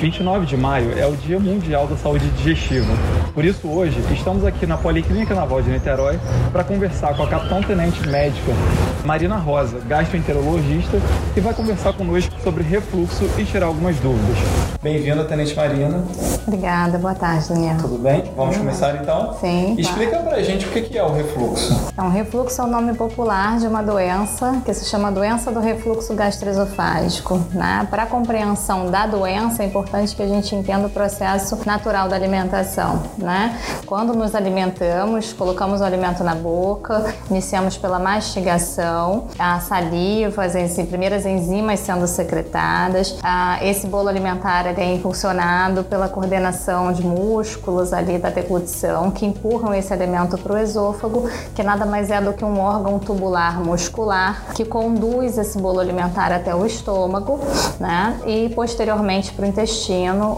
29 de maio é o Dia Mundial da Saúde Digestiva. Por isso, hoje, estamos aqui na Policlínica Naval de Niterói para conversar com a capitão-tenente médica Marina Rosa, gastroenterologista, que vai conversar conosco sobre refluxo e tirar algumas dúvidas. Bem-vinda, Tenente Marina. Obrigada, boa tarde, Daniel. Tudo bem? Vamos começar então? Sim. Tá. Explica pra gente o que é o refluxo. Então, refluxo é o nome popular de uma doença que se chama doença do refluxo gastroesofágico. Né? Para compreensão da doença, é importante que a gente entenda o processo natural da alimentação. Né? Quando nos alimentamos, colocamos o alimento na boca, iniciamos pela mastigação, a saliva, as primeiras enzimas sendo secretadas. Esse bolo alimentar é impulsionado pela coordenação de músculos ali da deglutição que empurram esse alimento para o esôfago, que nada mais é do que um órgão tubular muscular que conduz esse bolo alimentar até o estômago, né? E posteriormente para o intestino,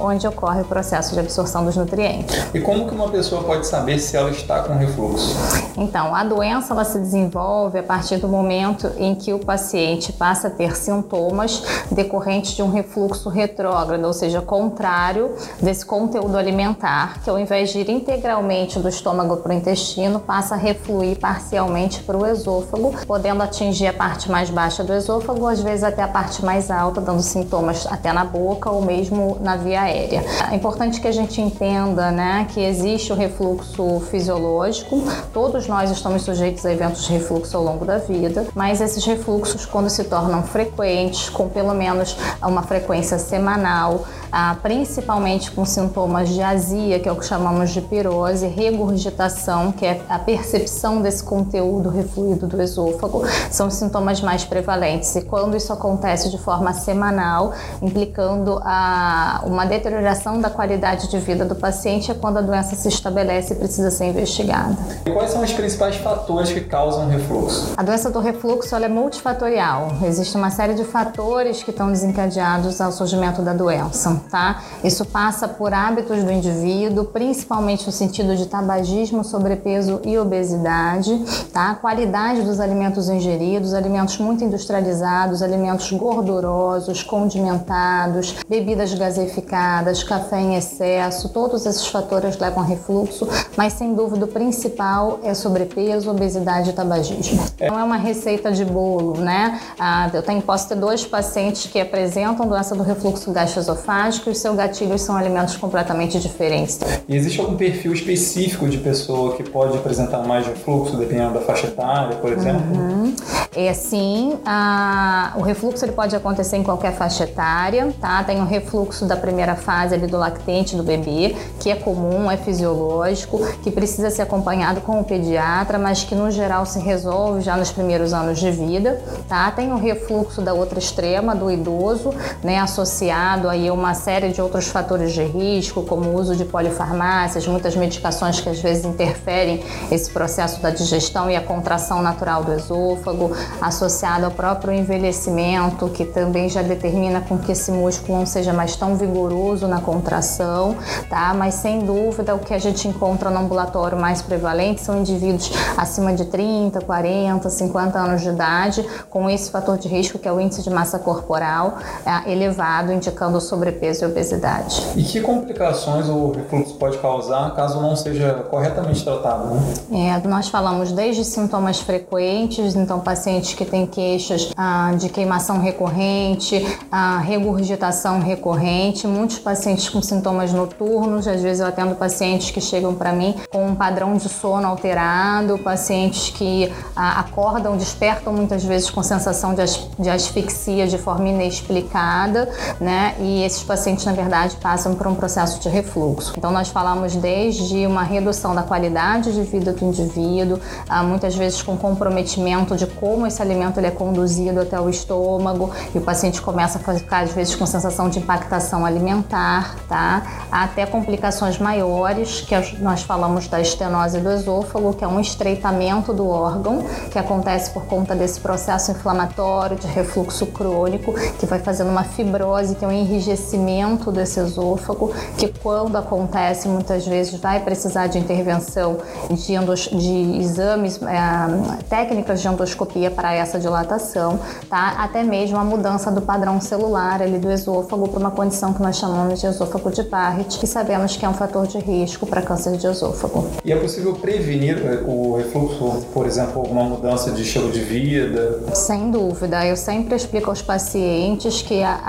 onde ocorre o processo de absorção dos nutrientes. E como que uma pessoa pode saber se ela está com refluxo? Então, a doença ela se desenvolve a partir do momento em que o paciente passa a ter sintomas decorrentes de um refluxo retrógrado, ou seja, contrário desse conteúdo alimentar, que ao invés de ir integralmente do estômago para o intestino, passa a refluir parcialmente para o esôfago, podendo atingir a parte mais baixa do esôfago, às vezes até a parte mais alta, dando sintomas até na boca ou mesmo na via aérea. É importante que a gente entenda né, que existe o refluxo fisiológico, todos nós estamos sujeitos a eventos de refluxo ao longo da vida, mas esses refluxos, quando se tornam frequentes, com pelo menos uma frequência semanal, ah, principalmente com sintomas de azia, que é o que chamamos de pirose, regurgitação, que é a percepção desse conteúdo refluído do esôfago, são sintomas mais prevalentes. E quando isso acontece de forma semanal, implicando a, uma deterioração da qualidade de vida do paciente, é quando a doença se estabelece e precisa ser investigada. E quais são os principais fatores que causam refluxo? A doença do refluxo é multifatorial. Existe uma série de fatores que estão desencadeados ao surgimento da doença tá? Isso passa por hábitos do indivíduo, principalmente no sentido de tabagismo, sobrepeso e obesidade, tá? A qualidade dos alimentos ingeridos, alimentos muito industrializados, alimentos gordurosos, condimentados, bebidas gaseificadas, café em excesso, todos esses fatores levam a refluxo, mas sem dúvida o principal é sobrepeso, obesidade e tabagismo. Não é uma receita de bolo, né? Ah, eu tenho, posso ter dois pacientes que apresentam doença do refluxo gastroesofágico que os seus gatilhos são alimentos completamente diferentes. E existe algum perfil específico de pessoa que pode apresentar mais refluxo, dependendo da faixa etária, por exemplo? Uhum. É assim, a, o refluxo ele pode acontecer em qualquer faixa etária, tá? Tem o refluxo da primeira fase ali do lactente do bebê, que é comum, é fisiológico, que precisa ser acompanhado com o pediatra, mas que no geral se resolve já nos primeiros anos de vida, tá? Tem o refluxo da outra extrema, do idoso, né, associado aí a uma série de outros fatores de risco, como o uso de polifarmácias, muitas medicações que às vezes interferem esse processo da digestão e a contração natural do esôfago, associado ao próprio envelhecimento, que também já determina com que esse músculo não seja mais tão vigoroso na contração, tá? Mas sem dúvida o que a gente encontra no ambulatório mais prevalente são indivíduos acima de 30, 40, 50 anos de idade, com esse fator de risco que é o índice de massa corporal é, elevado, indicando sobrepeso e obesidade. E que complicações o refluxo pode causar caso não seja corretamente tratado? Né? É, nós falamos desde sintomas frequentes, então pacientes que têm queixas ah, de queimação recorrente, ah, regurgitação recorrente, muitos pacientes com sintomas noturnos, às vezes eu atendo pacientes que chegam para mim com um padrão de sono alterado, pacientes que ah, acordam, despertam muitas vezes com sensação de, as, de asfixia de forma inexplicada, né? E esses pacientes na verdade, passam por um processo de refluxo. Então, nós falamos desde uma redução da qualidade de vida do indivíduo, ah, muitas vezes com comprometimento de como esse alimento ele é conduzido até o estômago, e o paciente começa a ficar, às vezes, com sensação de impactação alimentar, tá? Até complicações maiores, que nós falamos da estenose do esôfago, que é um estreitamento do órgão, que acontece por conta desse processo inflamatório de refluxo crônico, que vai fazendo uma fibrose, que é um enrijecimento desse esôfago, que quando acontece muitas vezes vai precisar de intervenção de, endos, de exames, é, técnicas de endoscopia para essa dilatação, tá? Até mesmo a mudança do padrão celular ali do esôfago para uma condição que nós chamamos de esôfago de Barrett, que sabemos que é um fator de risco para câncer de esôfago. E é possível prevenir eh, o refluxo, por exemplo, alguma mudança de estilo de vida? Sem dúvida. Eu sempre explico aos pacientes que a,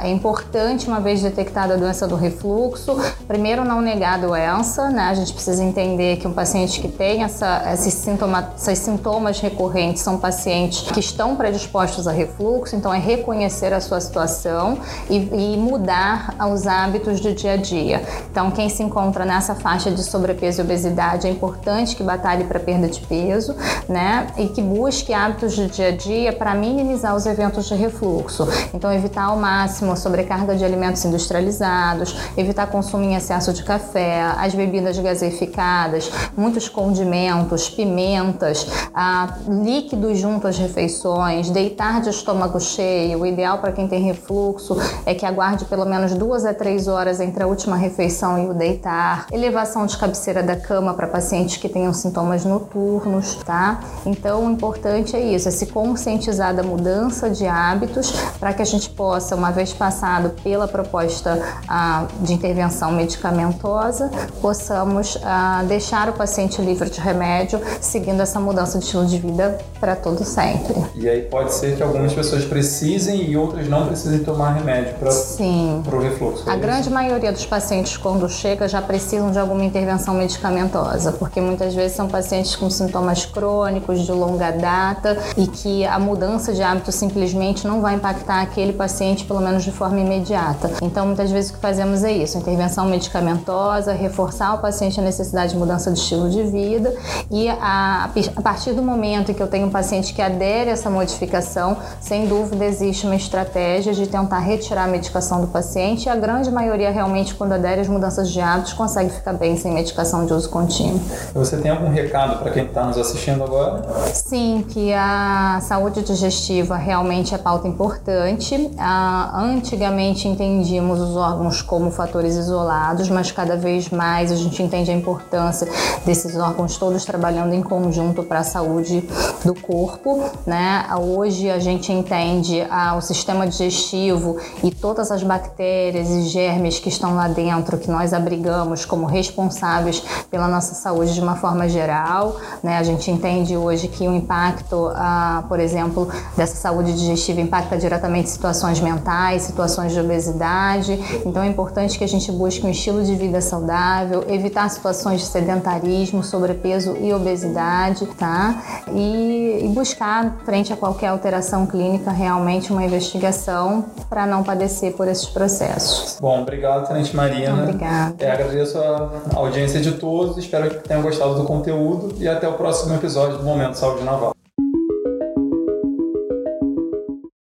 a, é importante, uma vez detectada a doença do refluxo, primeiro não negar a doença, né? A gente precisa entender que um paciente que tem essa, esses, sintoma, esses sintomas recorrentes são pacientes que estão predispostos a refluxo, então é reconhecer a sua situação e, e mudar os hábitos do dia a dia. Então, quem se encontra nessa faixa de sobrepeso e obesidade é importante que batalhe para perda de peso, né? E que busque hábitos do dia a dia para minimizar os eventos de refluxo. Então, evitar ao máximo a sobrecarga de alimentos industrializados, evitar consumo em excesso de café, as bebidas gaseificadas, muitos condimentos, pimentas, ah, líquidos junto às refeições, deitar de estômago cheio. O ideal para quem tem refluxo é que aguarde pelo menos duas a três horas entre a última refeição e o deitar. Elevação de cabeceira da cama para pacientes que tenham sintomas noturnos, tá? Então, o importante é isso, é se conscientizar da mudança de hábitos para que a gente possa, uma vez passado pela proposta ah, de intervenção medicamentosa, possamos ah, deixar o paciente livre de remédio, seguindo essa mudança de estilo de vida para todo sempre. E aí pode ser que algumas pessoas precisem e outras não precisem tomar remédio para o refluxo. É a isso? grande maioria dos pacientes, quando chega, já precisam de alguma intervenção medicamentosa, porque muitas vezes são pacientes com sintomas crônicos de longa data e que a mudança de hábito simplesmente não vai impactar aquele paciente, pelo menos de forma imediata. Então, muitas vezes o que fazemos é isso: intervenção medicamentosa, reforçar o paciente a necessidade de mudança de estilo de vida e a, a partir do momento em que eu tenho um paciente que adere a essa modificação, sem dúvida existe uma estratégia de tentar retirar a medicação do paciente e a grande maioria realmente quando adere às mudanças de hábitos consegue ficar bem sem medicação de uso contínuo. Você tem algum recado para quem está nos assistindo agora? Sim, que a saúde digestiva realmente é pauta importante. Ah, antigamente entendíamos os órgãos como fatores isolados, mas cada vez mais a gente entende a importância desses órgãos todos trabalhando em conjunto para a saúde do corpo. Né? Hoje a gente entende ah, o sistema digestivo e todas as bactérias e germes que estão lá dentro, que nós abrigamos como responsáveis pela nossa saúde de uma forma geral. Né? A gente entende hoje que o impacto, ah, por exemplo, dessa saúde digestiva impacta diretamente situações mentais, situações de obesidade. Então é importante que a gente busque um estilo de vida saudável, evitar situações de sedentarismo, sobrepeso e obesidade, tá? E, e buscar, frente a qualquer alteração clínica, realmente uma investigação para não padecer por esses processos. Bom, obrigado, Tenente Marina. Obrigada. É, agradeço a audiência de todos, espero que tenham gostado do conteúdo e até o próximo episódio do Momento Saúde Naval.